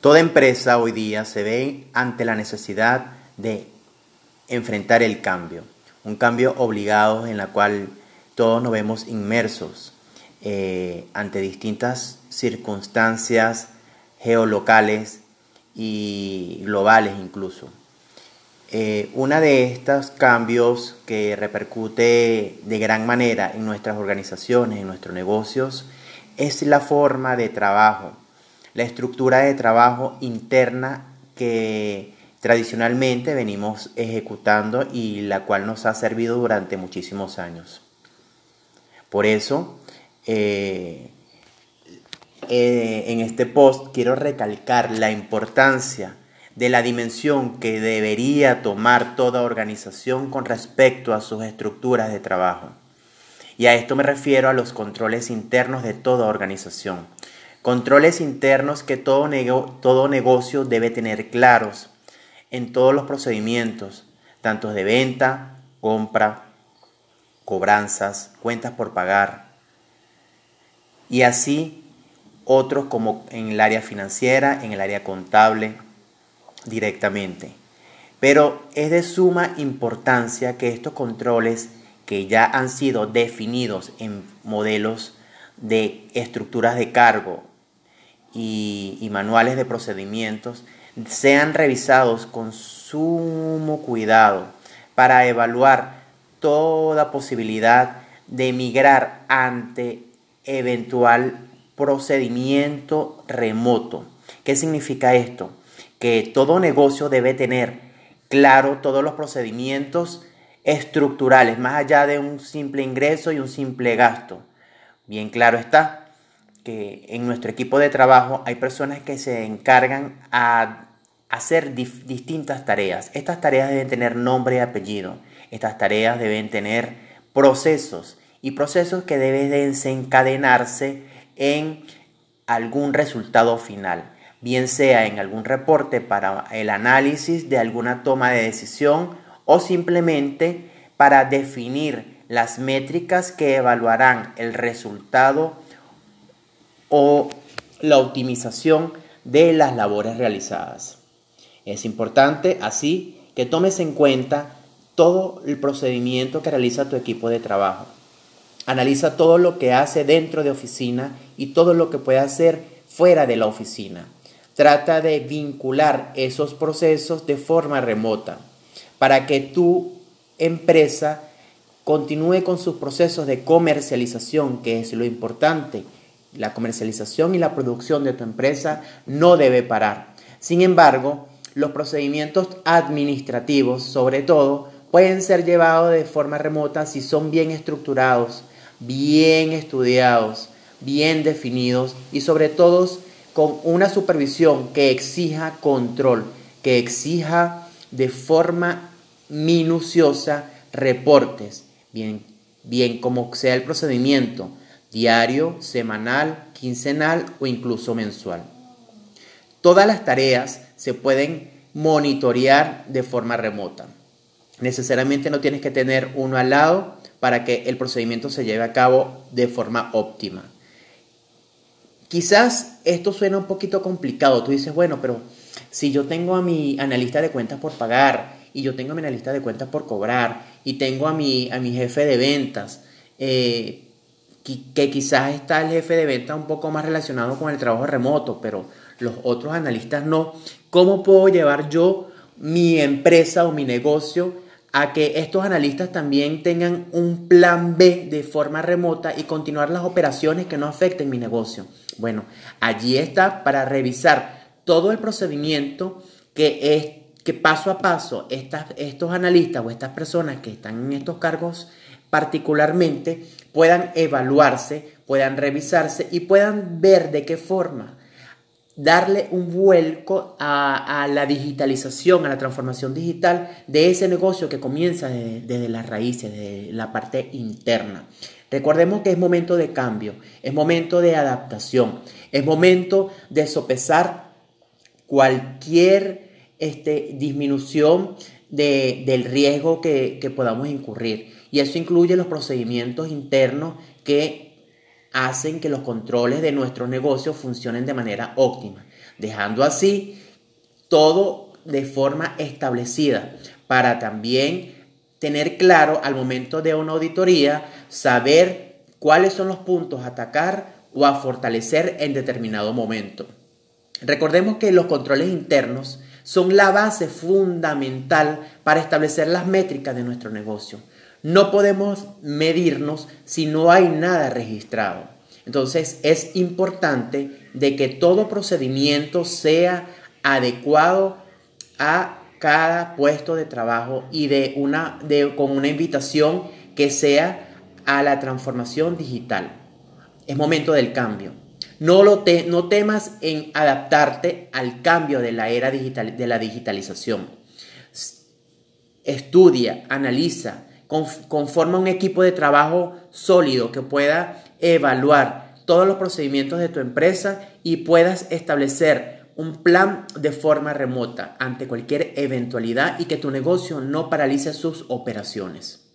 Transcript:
Toda empresa hoy día se ve ante la necesidad de enfrentar el cambio, un cambio obligado en la cual todos nos vemos inmersos eh, ante distintas circunstancias geolocales y globales incluso. Eh, una de estos cambios que repercute de gran manera en nuestras organizaciones, en nuestros negocios, es la forma de trabajo la estructura de trabajo interna que tradicionalmente venimos ejecutando y la cual nos ha servido durante muchísimos años. Por eso, eh, eh, en este post quiero recalcar la importancia de la dimensión que debería tomar toda organización con respecto a sus estructuras de trabajo. Y a esto me refiero a los controles internos de toda organización Controles internos que todo, negocio debe tener claros en todos los procedimientos, tanto de venta, compra, cobranzas, cuentas por pagar y así otros como en el área financiera, en el área contable directamente. Pero es de suma importancia que estos controles que ya han sido definidos en modelos de estructuras de cargo y, manuales de procedimientos sean revisados con sumo cuidado para evaluar toda posibilidad de migrar ante eventual procedimiento remoto. ¿Qué significa esto? Que todo negocio debe tener claro todos los procedimientos estructurales, más allá de un simple ingreso y un simple gasto. Bien claro está, que en nuestro equipo de trabajo hay personas que se encargan a hacer distintas tareas. Estas tareas deben tener nombre y apellido. Estas tareas deben tener procesos y procesos que deben desencadenarse en algún resultado final, bien sea en algún reporte para el análisis de alguna toma de decisión o simplemente para definir las métricas que evaluarán el resultado o la optimización de las labores realizadas. Es importante así que tomes en cuenta todo el procedimiento que realiza tu equipo de trabajo. Analiza todo lo que hace dentro de oficina y todo lo que puede hacer fuera de la oficina. Trata de vincular esos procesos de forma remota para que tu empresa continúe con sus procesos de comercialización, que es lo importante, la comercialización y la producción de tu empresa no debe parar. Sin embargo, los procedimientos administrativos, sobre todo, pueden ser llevados de forma remota si son bien estructurados, bien estudiados, bien definidos y sobre todo con una supervisión que exija control, que exija de forma minuciosa reportes, bien, bien como sea el procedimiento, diario, semanal, quincenal o incluso mensual. Todas las tareas se pueden monitorear de forma remota. Necesariamente no tienes que tener uno al lado para que el procedimiento se lleve a cabo de forma óptima. Quizás esto suena un poquito complicado. Tú dices, bueno, pero si yo tengo a mi analista de cuentas por pagar y yo tengo a mi analista de cuentas por cobrar y tengo a mi, a mi jefe de ventas, eh, que quizás está el jefe de venta un poco más relacionado con el trabajo remoto, pero los otros analistas no. ¿Cómo puedo llevar yo mi empresa o mi negocio a que estos analistas también tengan un plan B de forma remota y continuar las operaciones que no afecten mi negocio? Bueno, allí está para revisar todo el procedimiento que es que paso a paso estos analistas o estas personas que están en estos cargos particularmente puedan evaluarse, puedan revisarse y puedan ver de qué forma darle un vuelco a, la digitalización, a la transformación digital de ese negocio que comienza desde, desde las raíces, de la parte interna. Recordemos que es momento de cambio, es momento de adaptación, es momento de sopesar cualquier este, disminución del riesgo que, que podamos incurrir. Y eso incluye los procedimientos internos que hacen que los controles de nuestros negocios funcionen de manera óptima, dejando así todo de forma establecida para también tener claro al momento de una auditoría, saber cuáles son los puntos a atacar o a fortalecer en determinado momento. Recordemos que los controles internos son la base fundamental para establecer las métricas de nuestro negocio. No podemos medirnos si no hay nada registrado. Entonces es importante de que todo procedimiento sea adecuado a cada puesto de trabajo y de una, de, con una invitación que sea a la transformación digital. Es momento del cambio. No, lo no temas en adaptarte al cambio de la era digital, de la digitalización. Estudia, analiza, conforma un equipo de trabajo sólido que pueda evaluar todos los procedimientos de tu empresa y puedas establecer un plan de forma remota ante cualquier eventualidad y que tu negocio no paralice sus operaciones.